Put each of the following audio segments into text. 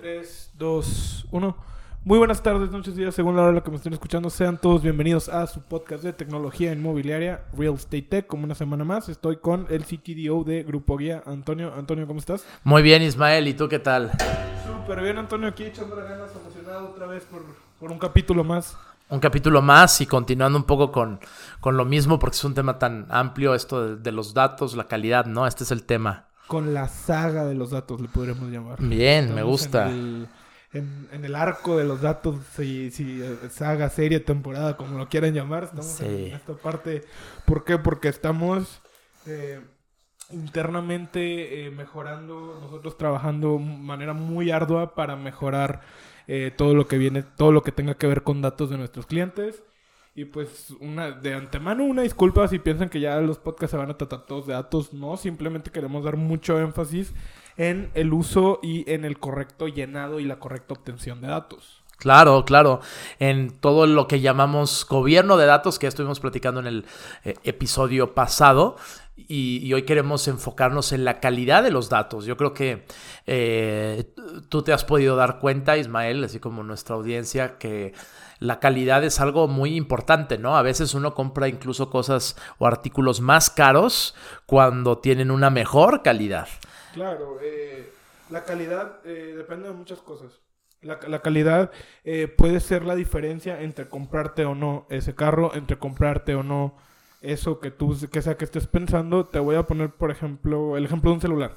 3, 2, 1. Muy buenas tardes, noches, días, según la hora en la que me estén escuchando. Sean todos bienvenidos a su podcast de tecnología inmobiliaria, Real Estate Tech. Como una semana más, estoy con el CTDO de Grupo Guía, Antonio. Antonio, ¿cómo estás? Muy bien, Ismael. ¿Y tú qué tal? Súper bien, Antonio, aquí echando las ganas, emocionado otra vez por, por un capítulo más. Un capítulo más y continuando un poco con, con lo mismo, porque es un tema tan amplio, esto de, de los datos, la calidad, ¿no? Este es el tema. Con la saga de los datos, le podríamos llamar. Bien, me gusta. En el, en- en el arco de los datos, si, si eh, saga, serie, temporada, como lo quieran llamar. Estamos Sí. en esta parte. ¿Por qué? Porque estamos eh, internamente eh, mejorando, nosotros trabajando de manera muy ardua para mejorar eh, todo lo que viene, todo lo que tenga que ver con datos de nuestros clientes. Y pues una de antemano una disculpa si piensan que ya los podcasts se van a tratar todos de datos, no, simplemente queremos dar mucho énfasis en el uso y en el correcto llenado y la correcta obtención de datos. Claro, claro. En todo lo que llamamos gobierno de datos, que ya estuvimos platicando en el eh, episodio pasado, y, hoy queremos enfocarnos en la calidad de los datos. Yo creo que eh, tú te has podido dar cuenta, Ismael, así como nuestra audiencia, que la calidad es algo muy importante, ¿no? A veces uno compra incluso cosas o artículos más caros cuando tienen una mejor calidad. Claro, eh, la calidad eh, depende de muchas cosas. La, la calidad eh, puede ser la diferencia entre comprarte o no ese carro, entre comprarte o no eso que tú, que sea que estés pensando. Te voy a poner, por ejemplo, el ejemplo de un celular.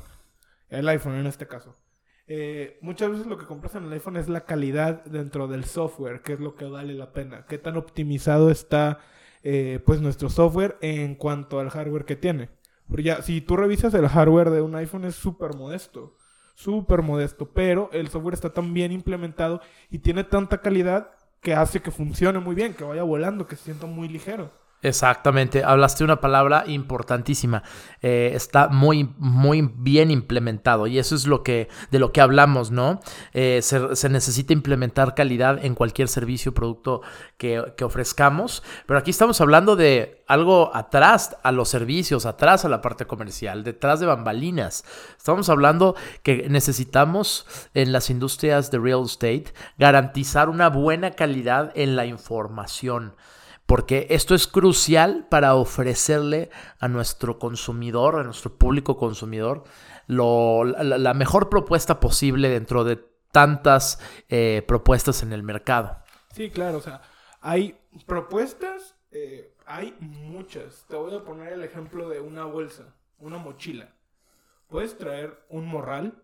El iPhone en este caso. Eh, muchas veces lo que compras en el iPhone es la calidad dentro del software, que es lo que vale la pena. Qué tan optimizado está eh, pues nuestro software en cuanto al hardware que tiene. Porque ya, si tú revisas el hardware de un iPhone es súper modesto. Súper modesto. Pero el software está tan bien implementado y tiene tanta calidad que hace que funcione muy bien, que vaya volando, que se sienta muy ligero. Exactamente, hablaste una palabra importantísima. Eh, está muy, muy bien implementado y eso es lo que, de lo que hablamos, ¿no? Eh, se, se necesita implementar calidad en cualquier servicio o producto que, que ofrezcamos, pero aquí estamos hablando de algo atrás a los servicios, atrás a la parte comercial, detrás de bambalinas. Estamos hablando que necesitamos en las industrias de real estate garantizar una buena calidad en la información porque esto es crucial para ofrecerle a nuestro consumidor, a nuestro público consumidor, lo- la, mejor propuesta posible dentro de tantas eh, propuestas en el mercado. Sí, claro, o sea, hay propuestas, eh, hay muchas. Te voy a poner el ejemplo de una bolsa, una mochila. Puedes traer un morral,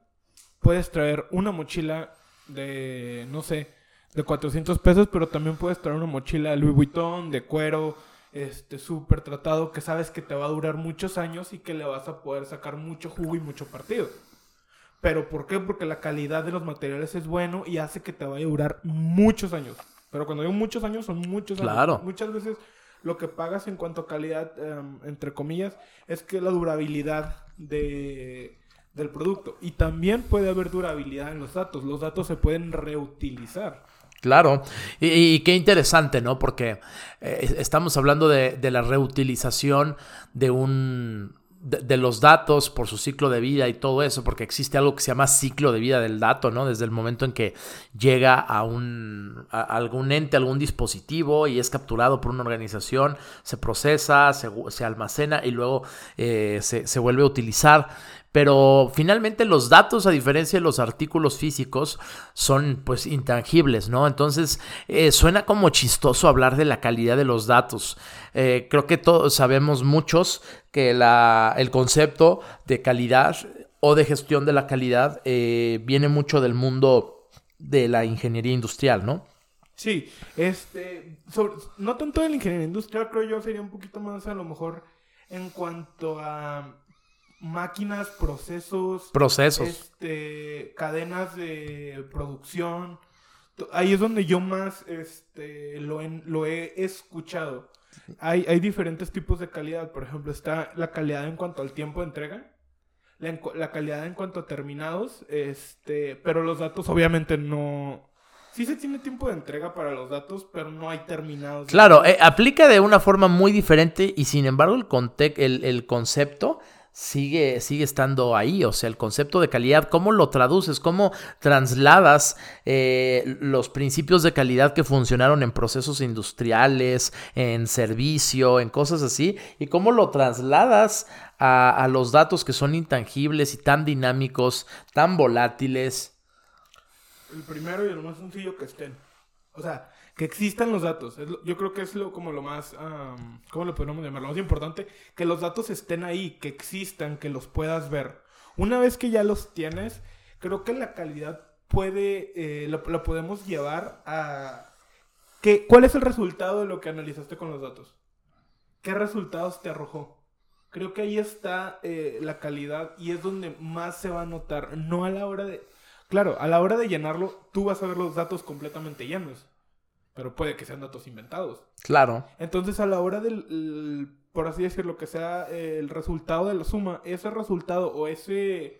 puedes traer una mochila de, no sé, de 400 pesos, pero también puedes traer una mochila de Louis Vuitton, de cuero, este, súper tratado, que sabes que te va a durar muchos años y que le vas a poder sacar mucho jugo y mucho partido. ¿Pero por qué? Porque la calidad de los materiales es bueno y hace que te vaya a durar muchos años. Pero cuando digo muchos años, son muchos años. Claro. Muchas veces lo que pagas en cuanto a calidad, em, entre comillas, es que la durabilidad de, del producto. Y también puede haber durabilidad en los datos. Los datos se pueden reutilizar. Claro, y, qué interesante, ¿no? Porque eh, estamos hablando de, de la reutilización de un de, los datos por su ciclo de vida y todo eso, porque existe algo que se llama ciclo de vida del dato, ¿no? Desde el momento en que llega a un algún ente, algún dispositivo y es capturado por una organización, se procesa, se, se almacena y luego eh, se, se vuelve a utilizar. Pero finalmente los datos, a diferencia de los artículos físicos, son pues intangibles, ¿no? Entonces eh, suena como chistoso hablar de la calidad de los datos. Eh, creo que todos sabemos muchos que la, el concepto de calidad o de gestión de la calidad eh, viene mucho del mundo de la ingeniería industrial, ¿no? Sí, este, no tanto de la ingeniería industrial, creo yo, sería un poquito más a lo mejor en cuanto a máquinas, procesos, Procesos. este, cadenas de producción. Ahí es donde yo más este, lo, he, lo he escuchado. Hay, hay diferentes tipos de calidad. Por ejemplo, está la calidad en cuanto al tiempo de entrega. La, en la calidad en cuanto a terminados. Este, pero los datos obviamente no... Sí se tiene tiempo de entrega para los datos, pero no hay terminados. Claro, eh, aplica de una forma muy diferente y sin embargo el, el, el concepto sigue, sigue estando ahí. O sea, el concepto de calidad, ¿cómo lo traduces? ¿Cómo trasladas eh, los principios de calidad que funcionaron en procesos industriales, en servicio, en cosas así? ¿Y cómo lo trasladas a, a los datos que son intangibles y tan dinámicos, tan volátiles? El primero y el más sencillo que estén. O sea, que existan los datos. yo creo que es lo, como lo más, ¿cómo lo podemos llamar? Lo más importante, que los datos estén ahí, que existan, que los puedas ver. Una vez que ya los tienes, creo que la calidad puede, eh, lo, podemos llevar a... Que, ¿Cuál es el resultado de lo que analizaste con los datos? ¿Qué resultados te arrojó? Creo que ahí está eh, la calidad y es donde más se va a notar, no a la hora de... Claro, a la hora de llenarlo, tú vas a ver los datos completamente llenos pero puede que sean datos inventados. Claro. Entonces, a la hora del, por así decirlo, que sea el resultado de la suma, ese resultado o ese,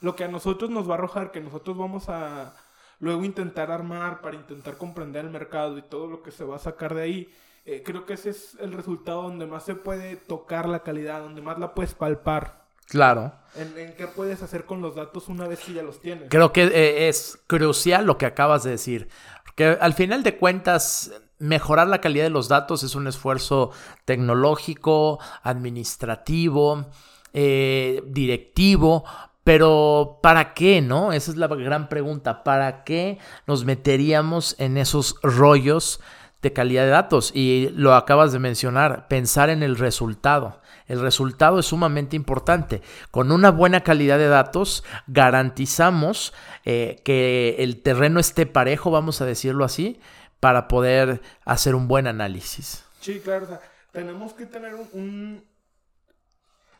lo que a nosotros nos va a arrojar, que nosotros vamos a luego intentar armar para intentar comprender el mercado y todo lo que se va a sacar de ahí, eh, creo que ese es el resultado donde más se puede tocar la calidad, donde más la puedes palpar. Claro. ¿En, qué puedes hacer con los datos una vez que ya los tienes? Creo que eh, es crucial lo que acabas de decir. Que al final de cuentas, mejorar la calidad de los datos es un esfuerzo tecnológico, administrativo, eh, directivo, pero ¿para qué, no? Esa es la gran pregunta. ¿Para qué nos meteríamos en esos rollos de calidad de datos? Y lo acabas de mencionar, pensar en el resultado. El resultado es sumamente importante. Con una buena calidad de datos garantizamos eh, que el terreno esté parejo, vamos a decirlo así, para poder hacer un buen análisis. Sí, claro. tenemos que tener un,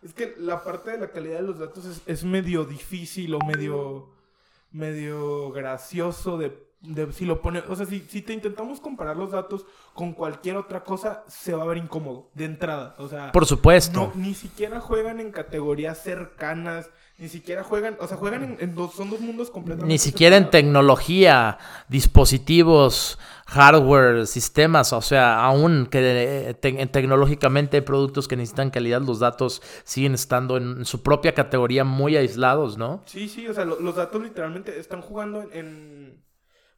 Es que la parte de la calidad de los datos es, es medio difícil o medio, medio gracioso de si lo pone, o sea, si, si, te intentamos comparar los datos con cualquier otra cosa, se va a ver incómodo de entrada. O sea, por supuesto. ni siquiera juegan en categorías cercanas, ni siquiera juegan, o sea, juegan en, dos, son dos mundos completamente. Ni siquiera en tecnología, dispositivos, hardware, sistemas, o sea, aún que tecnológicamente hay productos que necesitan calidad, los datos siguen estando en su propia categoría muy aislados, ¿no? Sí, sí, o sea, los datos literalmente están jugando en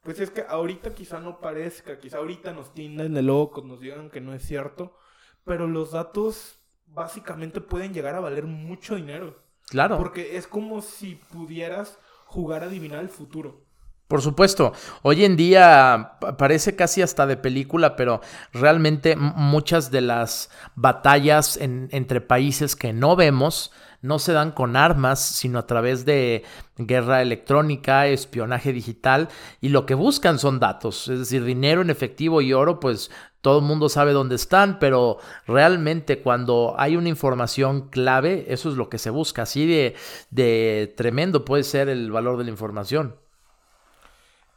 pues es que ahorita quizá no parezca, quizá ahorita nos tienden de locos, nos digan que no es cierto, pero los datos básicamente pueden llegar a valer mucho dinero. Claro. Porque es como si pudieras jugar a adivinar el futuro. Por supuesto, hoy en día parece casi hasta de película, pero realmente muchas de las batallas entre países que no vemos no se dan con armas, sino a través de guerra electrónica, espionaje digital, y lo que buscan son datos, es decir, dinero en efectivo y oro, pues todo el mundo sabe dónde están, pero realmente cuando hay una información clave, eso es lo que se busca, así de, de tremendo puede ser el valor de la información.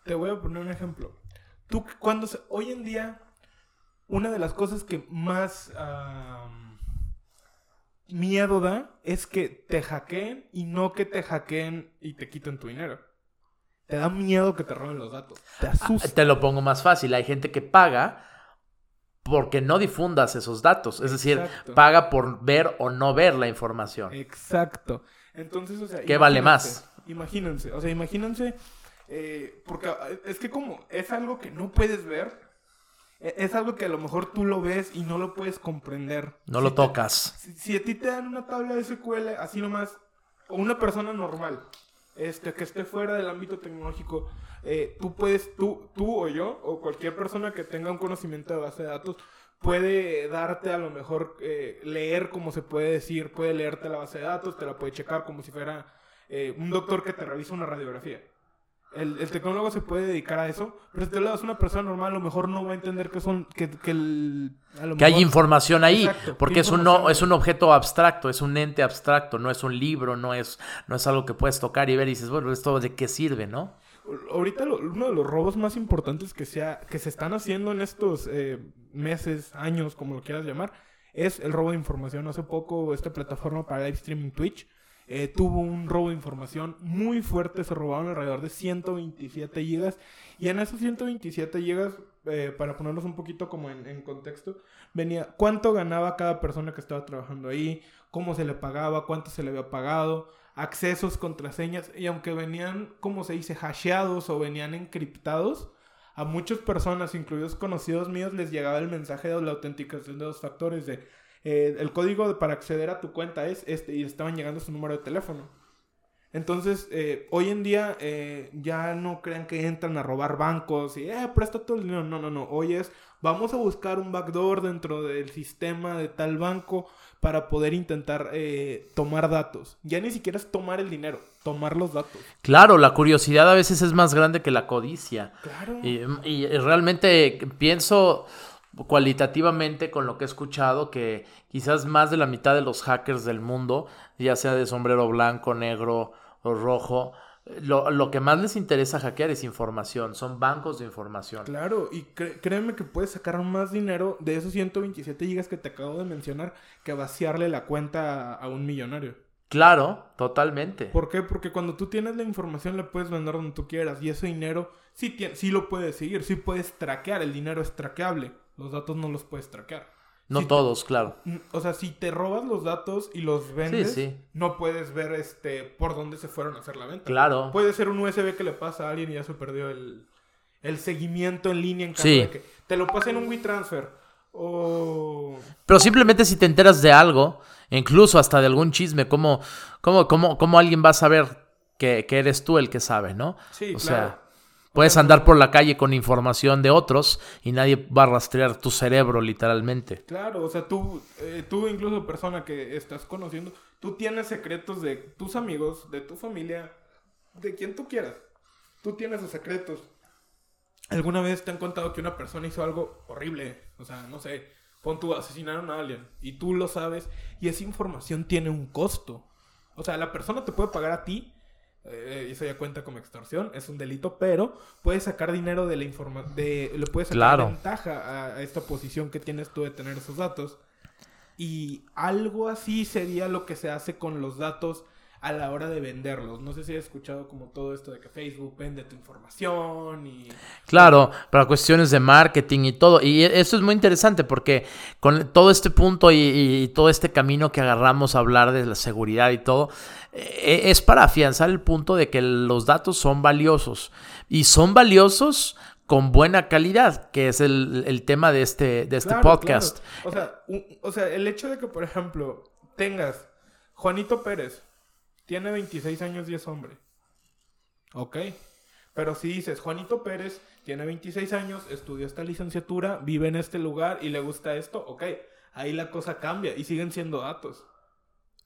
Te voy a poner un ejemplo. Tú, cuando hoy en día, una de las cosas que más miedo da es que te hackeen y no que te hackeen y te quiten tu dinero. Te da miedo que te roben los datos. Te ah, asusta. Te lo pongo más fácil. Hay gente que paga porque no difundas esos datos. Es decir, paga por ver o no ver la información. Exacto. Entonces, o sea. ¿Qué vale más? Imagínense. O sea, imagínense. Eh, porque es que como es algo que no puedes ver, es algo que a lo mejor tú lo ves y no lo puedes comprender. No lo tocas. si, a ti te dan una tabla de SQL así nomás, o una persona normal, este, que esté fuera del ámbito tecnológico, eh, tú puedes, tú, tú o yo, o cualquier persona que tenga un conocimiento de base de datos, puede darte a lo mejor eh, leer, como se puede decir, puede leerte la base de datos, te la puede checar como si fuera eh, un doctor que te revisa una radiografía. El, tecnólogo se puede dedicar a eso, pero si te lo das una persona normal, a lo mejor no va a entender que son que, que, el, que hay información ahí, porque es un, no, es un objeto abstracto, es un ente abstracto, no es un libro, no es, no es algo que puedes tocar y ver y dices, bueno, ¿esto de qué sirve, no? Ahorita uno de los robos más importantes que, sea, que se están haciendo en estos eh, meses, años, como lo quieras llamar, es el robo de información. Hace poco esta plataforma para live streaming Twitch eh, tuvo un robo de información muy fuerte, se robaron alrededor de 127 gigas. Y en esos 127 gigas eh, para ponernos un poquito como en, en, contexto, venía cuánto ganaba cada persona que estaba trabajando ahí, cómo se le pagaba, cuánto se le había pagado, accesos, contraseñas, y aunque venían, como se dice, hasheados o venían encriptados, a muchas personas, incluidos conocidos míos, les llegaba el mensaje de la autenticación de dos factores de eh, el código para acceder a tu cuenta es este y estaban llegando su número de teléfono. Entonces, eh, hoy en día eh, ya no crean que entran a robar bancos y, eh, presta todo el dinero. No, no, no. Hoy es, vamos a buscar un backdoor dentro del sistema de tal banco para poder intentar eh, tomar datos. Ya ni siquiera es tomar el dinero, tomar los datos. Claro, la curiosidad a veces es más grande que la codicia. Claro. Y, y realmente pienso cualitativamente con lo que he escuchado que quizás más de la mitad de los hackers del mundo, ya sea de sombrero blanco, negro, o rojo. Lo, lo, que más les interesa hackear es información, son bancos de información. Claro, y créeme que puedes sacar más dinero de esos 127 gigas que te acabo de mencionar que vaciarle la cuenta a, un millonario. Claro, totalmente. ¿Por qué? Porque cuando tú tienes la información le puedes vender donde tú quieras y ese dinero sí, sí lo puedes seguir, sí puedes traquear, el dinero es traqueable, los datos no los puedes traquear. No todos, claro. O sea, si te robas los datos y los vendes, no puedes ver este por dónde se fueron a hacer la venta. Claro. Puede ser un USB que le pasa a alguien y ya se perdió el, el seguimiento en línea en caso de que te lo pasen en un WeTransfer. O... Pero simplemente si te enteras de algo, incluso hasta de algún chisme, ¿cómo, cómo, cómo, cómo alguien va a saber que, que, eres tú el que sabe, no? Sí, o claro. Sea, Puedes andar por la calle con información de otros y nadie va a rastrear tu cerebro literalmente. Claro, o sea, tú, eh, tú incluso persona que estás conociendo, tú tienes secretos de tus amigos, de tu familia, de quien tú quieras. Tú tienes los secretos. ¿Alguna vez te han contado que una persona hizo algo horrible? O sea, no sé, pon tú, asesinaron a alguien y tú lo sabes y esa información tiene un costo. O sea, la persona te puede pagar a ti eh, eso ya cuenta como extorsión, es un delito, pero puedes sacar dinero de la información, le puedes sacar ventaja a, esta posición que tienes tú de tener esos datos. Y algo así sería lo que se hace con los datos a la hora de venderlos. No sé si has escuchado como todo esto de que Facebook vende tu información y... Claro, para cuestiones de marketing y todo. Y eso es muy interesante porque con todo este punto y, todo este camino que agarramos a hablar de la seguridad y todo, eh, es para afianzar el punto de que los datos son valiosos. Y son valiosos con buena calidad, que es el, tema de este, de este podcast. O, sea, o sea, el hecho de que, por ejemplo, tengas Juanito Pérez, tiene 26 años y es hombre. Ok. Pero si dices, Juanito Pérez tiene 26 años, estudió esta licenciatura, vive en este lugar y le gusta esto, ok. Ahí la cosa cambia y siguen siendo datos.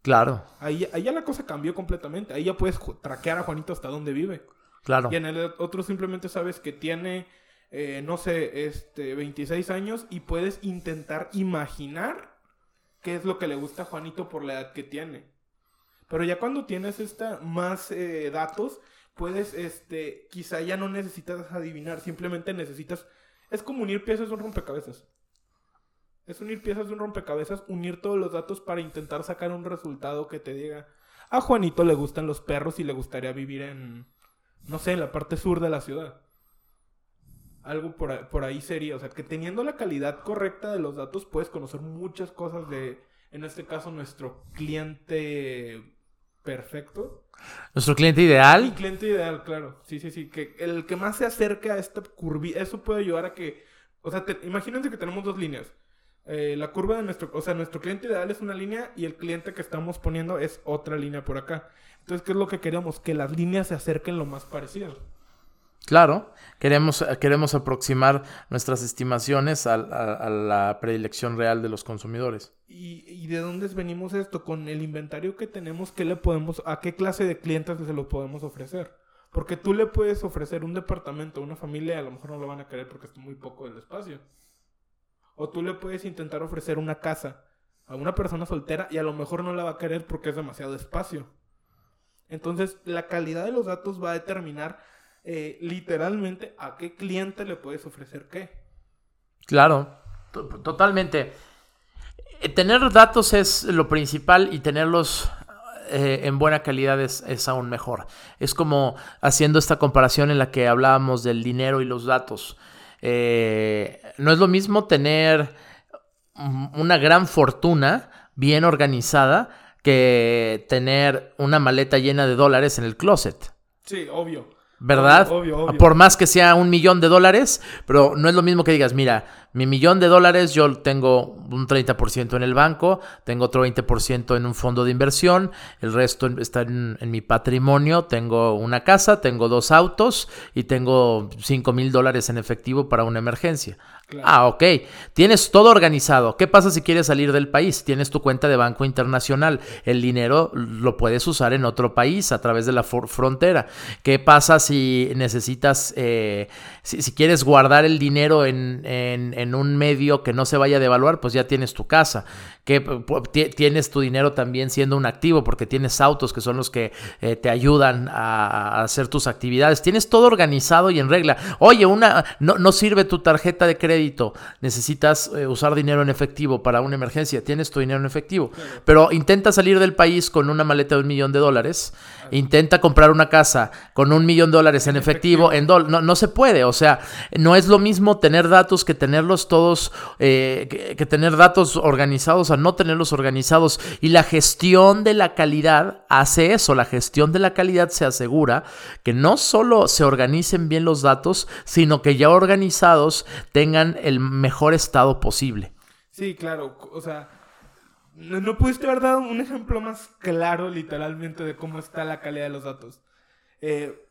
Claro. Ahí, ahí ya la cosa cambió completamente. Ahí ya puedes traquear a Juanito hasta donde vive. Claro. Y en el otro simplemente sabes que tiene, eh, no sé, este, 26 años y puedes intentar imaginar qué es lo que le gusta a Juanito por la edad que tiene. Pero ya cuando tienes esta más eh, datos, puedes, este, quizá ya no necesitas adivinar, simplemente necesitas, es como unir piezas de un rompecabezas. Es unir piezas de un rompecabezas, unir todos los datos para intentar sacar un resultado que te diga, a Juanito le gustan los perros y le gustaría vivir en, no sé, en la parte sur de la ciudad. Algo por, por ahí sería, o sea, que teniendo la calidad correcta de los datos puedes conocer muchas cosas de, en este caso, nuestro cliente perfecto. ¿Nuestro cliente ideal? Mi cliente ideal, claro. Sí, sí, sí. Que el que más se acerca a esta curva, eso puede ayudar a que, o sea, imagínense que tenemos dos líneas. Eh, la curva de nuestro, o sea, nuestro cliente ideal es una línea y el cliente que estamos poniendo es otra línea por acá. Entonces, ¿qué es lo que queremos? Que las líneas se acerquen lo más parecido. Claro, queremos, queremos aproximar nuestras estimaciones a, la predilección real de los consumidores. ¿Y, de dónde venimos esto? Con el inventario que tenemos, ¿qué le podemos, ¿a qué clase de clientes se lo podemos ofrecer? Porque tú le puedes ofrecer un departamento a una familia, a lo mejor no lo van a querer porque está muy poco del espacio. O tú le puedes intentar ofrecer una casa a una persona soltera y a lo mejor no la va a querer porque es demasiado espacio. Entonces, la calidad de los datos va a determinar eh, literalmente a qué cliente le puedes ofrecer qué. Claro, totalmente. Eh, tener datos es lo principal y tenerlos eh, en buena calidad es, es, aún mejor. Es como haciendo esta comparación en la que hablábamos del dinero y los datos. eh, no es lo mismo tener una gran fortuna bien organizada que tener una maleta llena de dólares en el closet. Sí, obvio. ¿Verdad? Obvio, obvio. Por más que sea un millón de dólares, pero no es lo mismo que digas, mira, mi millón de dólares yo tengo un 30% en el banco, tengo otro 20% en un fondo de inversión, el resto está en, en, mi patrimonio, tengo una casa, tengo dos autos y tengo 5 mil dólares en efectivo para una emergencia. Ah, ok. Tienes todo organizado. ¿Qué pasa si quieres salir del país? Tienes tu cuenta de banco internacional. El dinero lo puedes usar en otro país a través de la frontera. ¿Qué pasa si necesitas, eh, si, quieres guardar el dinero en, un medio que no se vaya a devaluar? Pues ya tienes tu casa. Tienes tu dinero también siendo un activo porque tienes autos que son los que eh, te ayudan a, hacer tus actividades. Tienes todo organizado y en regla. Oye, una no sirve tu tarjeta de crédito. Necesitas eh, usar dinero en efectivo para una emergencia. Tienes tu dinero en efectivo. Pero intenta salir del país con una maleta de un millón de dólares. Intenta comprar una casa con un millón de dólares en, efectivo. En no, no se puede. O sea, no es lo mismo tener datos que tenerlos todos, eh, que, que tener datos organizados no tenerlos organizados. Y la gestión de la calidad hace eso. La gestión de la calidad se asegura que no solo se organicen bien los datos, sino que ya organizados tengan el mejor estado posible. Sí, claro. O sea, no, no pudiste haber dado un ejemplo más claro, literalmente, de cómo está la calidad de los datos. Eh,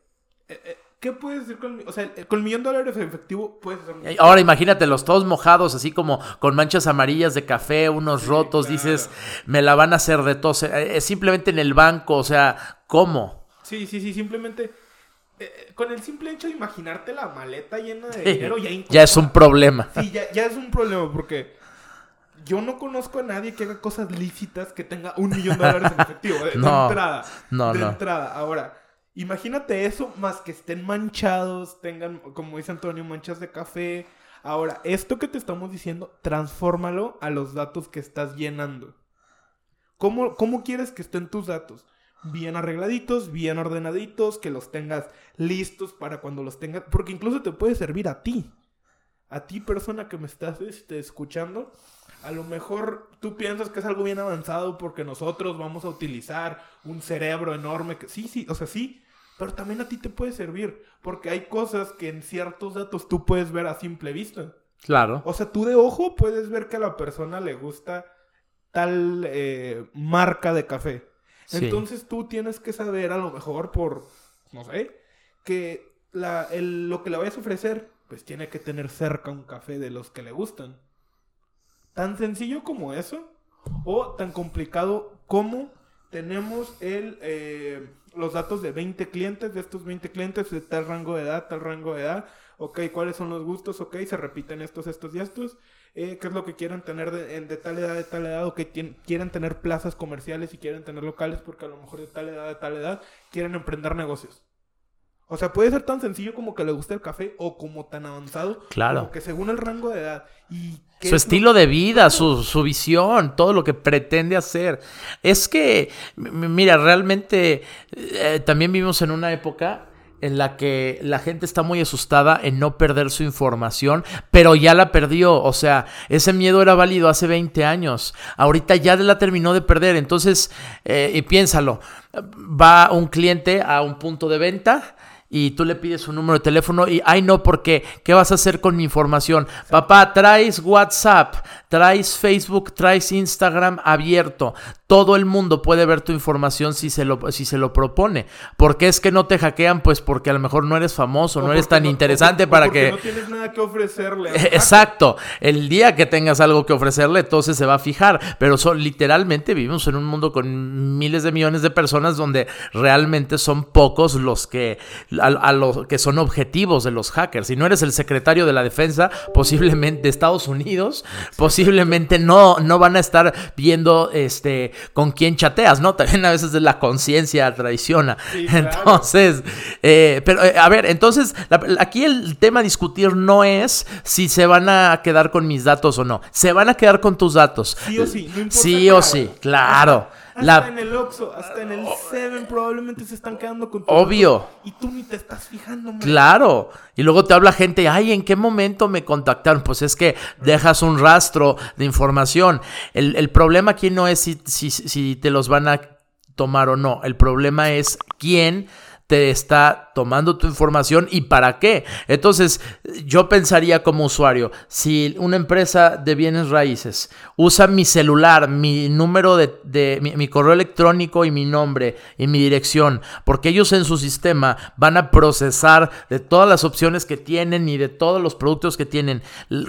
eh, ¿Qué puedes decir con, o sea, con el millón de dólares en efectivo? Puedes hacer Ahora imagínate los todos mojados, así como con manchas amarillas de café, unos sí, rotos, claro. dices, me la van a hacer de tos. Es simplemente en el banco, o sea, ¿cómo? Sí, sí, sí, simplemente. Eh, con el simple hecho de imaginarte la maleta llena de dinero, ya, ya es un problema. Sí, ya, ya es un problema, porque yo no conozco a nadie que haga cosas lícitas que tenga un millón de dólares en efectivo. De, no, de entrada. No, de no. entrada. Ahora. Imagínate eso, más que estén manchados, tengan, como dice Antonio, manchas de café. Ahora, esto que te estamos diciendo, transfórmalo a los datos que estás llenando. ¿Cómo, cómo quieres que estén tus datos? Bien arregladitos, bien ordenaditos, que los tengas listos para cuando los tengas. Porque incluso te puede servir a ti. A ti, persona que me estás este, escuchando. A lo mejor tú piensas que es algo bien avanzado porque nosotros vamos a utilizar un cerebro enorme. Que... Sí, sí, o sea, sí. Pero también a ti te puede servir. Porque hay cosas que en ciertos datos tú puedes ver a simple vista. Claro. O sea, tú de ojo puedes ver que a la persona le gusta tal eh, marca de café. Sí. Entonces tú tienes que saber, a lo mejor por, no sé, que la, el, lo que le vayas a ofrecer, pues tiene que tener cerca un café de los que le gustan. Tan sencillo como eso, o tan complicado como tenemos el, eh, los datos de 20 clientes, de estos 20 clientes, de tal rango de edad, tal rango de edad, ok, cuáles son los gustos, ok, se repiten estos, estos y estos, eh, qué es lo que quieren tener de, de, tal edad, de tal edad, o que quieren tener plazas comerciales y quieren tener locales, porque a lo mejor de tal edad, de tal edad, quieren emprender negocios. O sea, puede ser tan sencillo como que le guste el café o como tan avanzado. Claro. Como que según el rango de edad. Y su estilo de vida, su, su, visión, todo lo que pretende hacer. Es que, mira, realmente eh, también vivimos en una época en la que la gente está muy asustada en no perder su información, pero ya la perdió. O sea, ese miedo era válido hace 20 años. Ahorita ya la terminó de perder. Entonces, eh, y piénsalo, va un cliente a un punto de venta y tú le pides un número de teléfono y, ay no, porque, ¿qué vas a hacer con mi información? Papá, traes WhatsApp, traes Facebook, traes Instagram abierto. Todo el mundo puede ver tu información si se lo, si se lo propone. ¿Por qué es que no te hackean? Pues porque a lo mejor no eres famoso, o no eres tan no, interesante o, para o que... No tienes nada que ofrecerle. Exacto. El día que tengas algo que ofrecerle, entonces se va a fijar. Pero son, literalmente vivimos en un mundo con miles de millones de personas donde realmente son pocos los que a, a los que son objetivos de los hackers. Si no eres el secretario de la defensa, posiblemente de Estados Unidos, posiblemente no, no van a estar viendo este con quién chateas, ¿no? También a veces la conciencia traiciona. Sí, claro. Entonces, eh, pero eh, a ver, entonces, la, aquí el tema a discutir no es si se van a quedar con mis datos o no. Se van a quedar con tus datos. Sí o sí, no importa Sí o sí, claro. Hasta en el Oxxo, hasta en el Seven probablemente se están quedando con tu Obvio. y tú ni te estás fijando. man. Claro. Y luego te habla gente, ay, ¿en qué momento me contactaron? Pues es que dejas un rastro de información. El, el problema aquí no es si, si, si te los van a tomar o no. El problema es quién te está tomando tu información y para qué. Entonces, yo pensaría como usuario, si una empresa de bienes raíces usa mi celular, mi número de, mi, correo electrónico y mi nombre y mi dirección, porque ellos en su sistema van a procesar de todas las opciones que tienen y de todos los productos que tienen,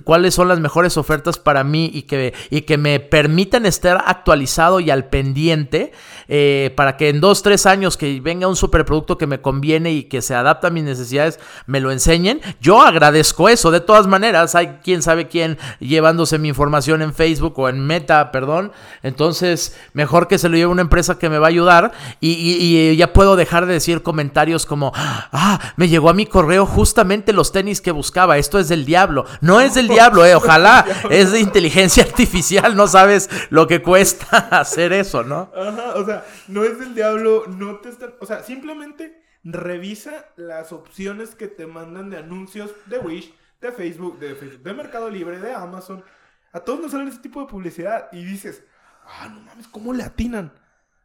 cuáles son las mejores ofertas para mí y que, y que me permitan estar actualizado y al pendiente eh, para que en dos, tres años que venga un superproducto que me conviene y que se adapta a mis necesidades, me lo enseñen. Yo agradezco eso. De todas maneras, hay quién sabe quién llevándose mi información en Facebook o en Meta, perdón. Entonces, mejor que se lo lleve una empresa que me va a ayudar y, y, y ya puedo dejar de decir comentarios como, ah, me llegó a mi correo justamente los tenis que buscaba. Esto es del diablo. No es del diablo, eh. Ojalá. Es de inteligencia artificial. No sabes lo que cuesta hacer eso, ¿no? Ajá, o sea, no es del diablo. No te están. O sea, simplemente revisa las opciones que te mandan de anuncios de Wish, de Facebook, de, Facebook, de Mercado Libre, de Amazon. A todos nos salen ese tipo de publicidad y dices, ah, no mames, ¿cómo le atinan?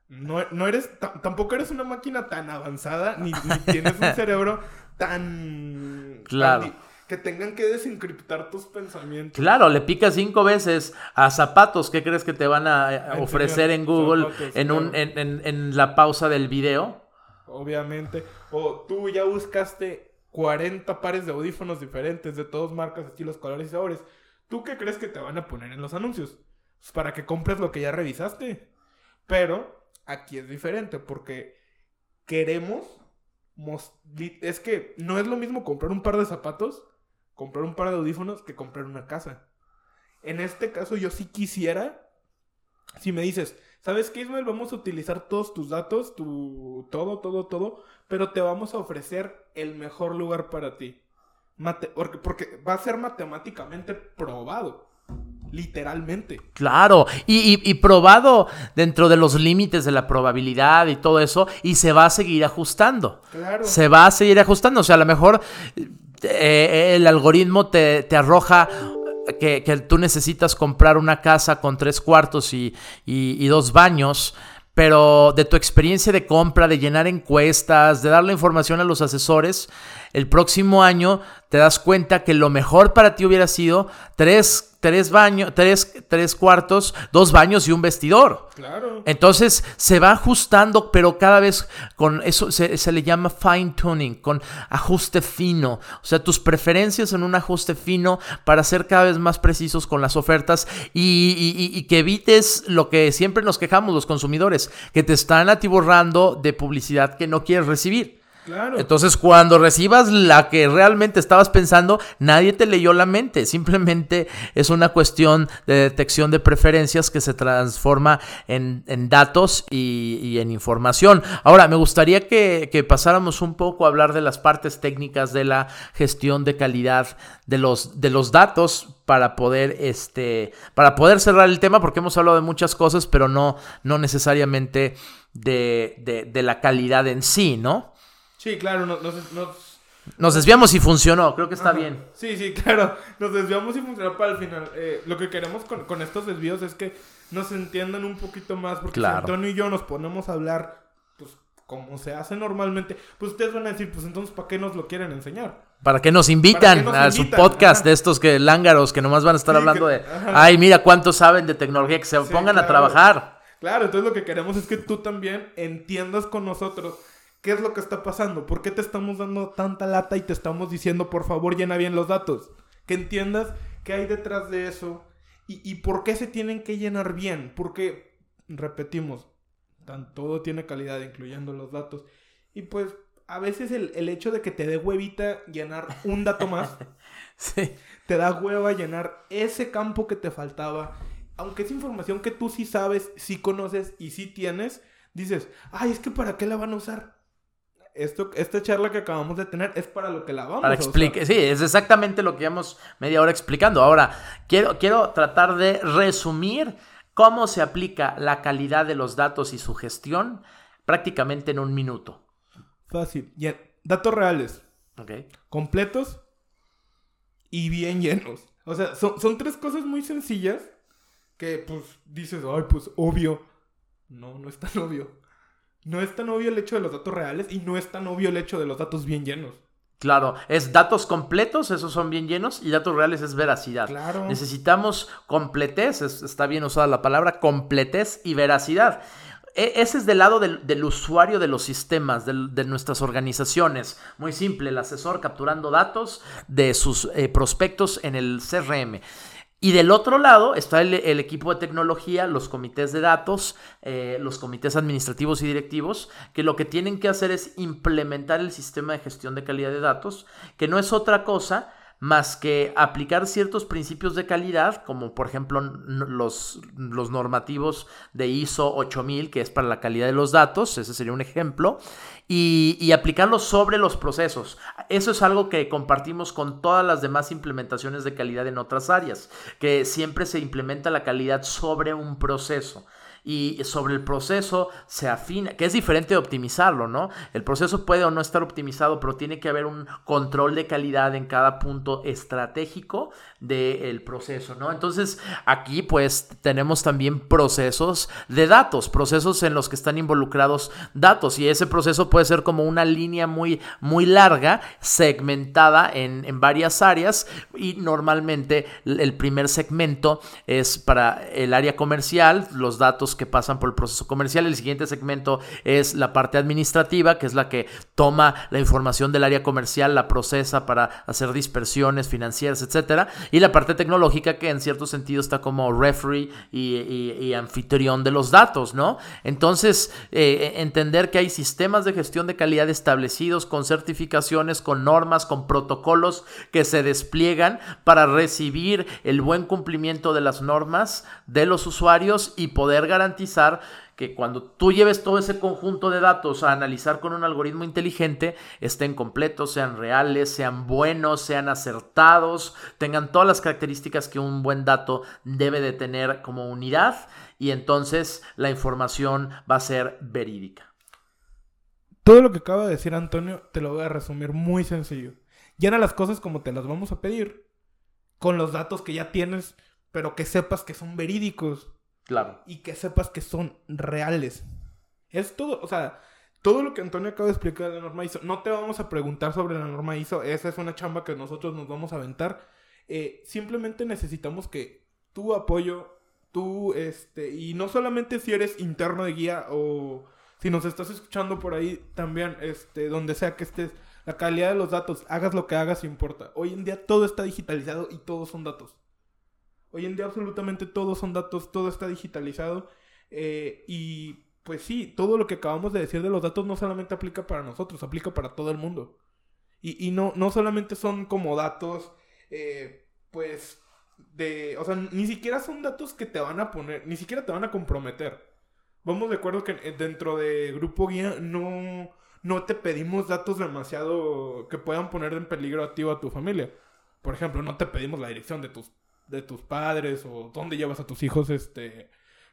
No, no eres, tampoco eres una máquina tan avanzada, ni, ni tienes un cerebro tan... Claro. tan que tengan que desencriptar tus pensamientos. Claro, le picas cinco veces a zapatos. ¿Qué crees que te van a, a ofrecer en Google zapatos, en, un, en, en, en la pausa del video? Obviamente. O tú ya buscaste 40 pares de audífonos diferentes de todas marcas, estilos, colores y sabores. ¿Tú qué crees que te van a poner en los anuncios? Pues para que compres lo que ya revisaste. Pero aquí es diferente porque queremos... Es que no es lo mismo comprar un par de zapatos, comprar un par de audífonos que comprar una casa. En este caso yo sí quisiera, si me dices, ¿Sabes qué, Ismael? Vamos a utilizar todos tus datos, tu todo, todo, todo, pero te vamos a ofrecer el mejor lugar para ti. Mate porque, porque va a ser matemáticamente probado. Literalmente. Claro, y, y, y, probado dentro de los límites de la probabilidad y todo eso, y se va a seguir ajustando. Claro. Se va a seguir ajustando. O sea, a lo mejor eh, el algoritmo te, te arroja que, tú necesitas comprar una casa con tres cuartos y, y, y, dos baños, pero de tu experiencia de compra, de llenar encuestas, de darle información a los asesores, el próximo año te das cuenta que lo mejor para ti hubiera sido tres tres baños, tres, tres cuartos, dos baños y un vestidor. Claro. Entonces se va ajustando, pero cada vez con eso se, se, le llama fine tuning, con ajuste fino. O sea, tus preferencias en un ajuste fino para ser cada vez más precisos con las ofertas y, y, y que evites lo que siempre nos quejamos los consumidores, que te están atiborrando de publicidad que no quieres recibir. Claro. Entonces, cuando recibas la que realmente estabas pensando, nadie te leyó la mente. Simplemente es una cuestión de detección de preferencias que se transforma en, en datos y, en información. Ahora, me gustaría que, pasáramos un poco a hablar de las partes técnicas de la gestión de calidad de los, de los datos para poder, este, para poder cerrar el tema, porque hemos hablado de muchas cosas, pero no, no necesariamente de, de la calidad en sí, ¿no? Sí, claro, nos, nos, nos, desviamos y funcionó, creo que está Ajá. bien. Sí, sí, claro, nos desviamos y funcionó para el final. Eh, lo que queremos con, con, estos desvíos es que nos entiendan un poquito más, porque claro. si Antonio y yo nos ponemos a hablar, pues como se hace normalmente, pues ustedes van a decir, pues entonces, ¿para qué nos lo quieren enseñar? Para que nos invitan que nos a invitan? su podcast Ajá. de estos que lángaros que nomás van a estar Sí, hablando que- de, ay, mira cuántos saben de tecnología, que se Sí, pongan a claro. trabajar. Claro, entonces lo que queremos es que tú también entiendas con nosotros qué es lo que está pasando, por qué te estamos dando tanta lata y te estamos diciendo, por favor, llena bien los datos. Que entiendas qué hay detrás de eso y, y por qué se tienen que llenar bien. Porque, repetimos, tan, todo tiene calidad, incluyendo los datos. Y pues, a veces el, el hecho de que te dé huevita llenar un dato más, Sí. te da hueva llenar ese campo que te faltaba. Aunque es información que tú sí sabes, sí conoces y sí tienes, dices, ay, es que para qué la van a usar. Esto, esta charla que acabamos de tener es para lo que la vamos Para a explique, sí, es exactamente lo que llevamos media hora explicando. Ahora, quiero, quiero tratar de resumir ¿Cómo se aplica la calidad de los datos y su gestión? Prácticamente en un minuto. Fácil. Datos reales. ¿Ok? completos y bien llenos. O sea, son, son tres cosas muy sencillas que pues dices, ay, pues obvio. No, no es tan obvio. No es tan obvio el hecho de los datos reales y no es tan obvio el hecho de los datos bien llenos. Claro, es datos completos, esos son bien llenos, y datos reales es veracidad. Claro. Necesitamos completez, es- está bien usada la palabra, completez y veracidad. E- Ese es del lado del, del usuario de los sistemas, del- de nuestras organizaciones. Muy simple, el asesor capturando datos de sus eh, prospectos en el CRM. Y del otro lado está el, equipo de tecnología, los comités de datos, eh, los comités administrativos y directivos, que lo que tienen que hacer es implementar el sistema de gestión de calidad de datos, que no es otra cosa más que aplicar ciertos principios de calidad, como por ejemplo los, los normativos de ISO 8000, que es para la calidad de los datos, ese sería un ejemplo, y, y sobre los procesos. Eso es algo que compartimos con todas las demás implementaciones de calidad en otras áreas, que siempre se implementa la calidad sobre un proceso y sobre el proceso se afina, que es diferente de optimizarlo, ¿no? El proceso puede o no estar optimizado, pero tiene que haber un control de calidad en cada punto estratégico del proceso, ¿no? Entonces, aquí pues tenemos también procesos de datos, procesos en los que están involucrados datos y ese proceso puede ser como una línea muy, muy larga, segmentada en, en varias áreas y normalmente el primer segmento es para el área comercial, los datos que pasan por el proceso comercial. El siguiente segmento es la parte administrativa, que es la que toma la información del área comercial, la procesa para hacer dispersiones financieras, etcétera. Y la parte tecnológica, que en cierto sentido está como referee y, anfitrión de los datos, ¿no? Entonces, eh, entender que hay sistemas de gestión de calidad establecidos con certificaciones, con normas, con protocolos que se despliegan para recibir el buen cumplimiento de las normas de los usuarios y poder garantizar que cuando tú lleves todo ese conjunto de datos a analizar con un algoritmo inteligente, estén completos, sean reales, sean buenos, sean acertados, tengan todas las características que un buen dato debe de tener como unidad y entonces la información va a ser verídica. Todo lo que acaba de decir Antonio te lo voy a resumir muy sencillo. Llena las cosas como te las vamos a pedir, con los datos que ya tienes, pero que sepas que son verídicos. Claro. y que sepas que son reales. Es todo, o sea, todo lo que Antonio acaba de explicar de la norma ISO. No te vamos a preguntar sobre la norma ISO, esa es una chamba que nosotros nos vamos a aventar. Eh, simplemente necesitamos que tu apoyo, tú, este, y no solamente si eres interno de guía o si nos estás escuchando por ahí también, este, donde sea que estés, la calidad de los datos, hagas lo que hagas, importa. Hoy en día todo está digitalizado y todos son datos. Hoy en día absolutamente todos son datos, todo está digitalizado. eh, y pues sí, todo lo que acabamos de decir de los datos no solamente aplica para nosotros, aplica para todo el mundo. Y, y no, no solamente son como datos, eh, pues, de... O sea, ni siquiera son datos que te van a poner, ni siquiera te van a comprometer. Vamos de acuerdo que eh, dentro de Grupo Guía no, no te pedimos datos demasiado que puedan poner en peligro a ti o a tu familia. Por ejemplo, no te pedimos la dirección de tus, de tus padres o dónde llevas a tus hijos, este,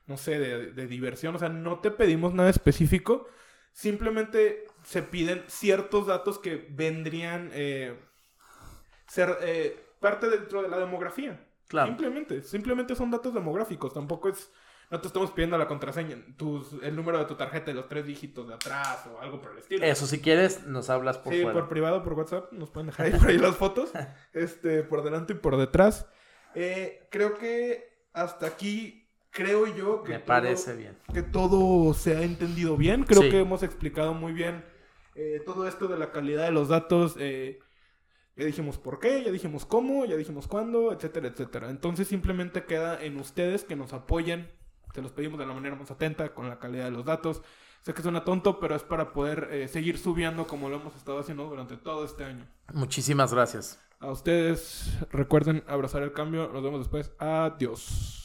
no sé, de, de diversión. O sea, no te pedimos nada específico. Simplemente se piden ciertos datos que vendrían eh, ser eh, parte dentro de la demografía. Claro. Simplemente, simplemente son datos demográficos. Tampoco es, no te estamos pidiendo la contraseña, tus, el número de tu tarjeta de los tres dígitos de atrás o algo por el estilo. Eso, si quieres, nos hablas por sí, fuera. por privado, por WhatsApp, nos pueden dejar ahí por ahí las fotos, este, por delante y por detrás. Eh, creo que hasta aquí, creo yo que Me todo- parece bien. que todo se ha entendido bien. Creo Sí. que hemos explicado muy bien eh, todo esto de la calidad de los datos. eh, ya dijimos por qué, ya dijimos cómo, ya dijimos cuándo, etcétera, etcétera. Entonces simplemente queda en ustedes que nos apoyen. Se los pedimos de la manera más atenta con la calidad de los datos. Sé que suena tonto, pero es para poder eh, seguir subiendo como lo hemos estado haciendo durante todo este año. Muchísimas gracias. A ustedes recuerden abrazar el cambio. Nos vemos después. Adiós.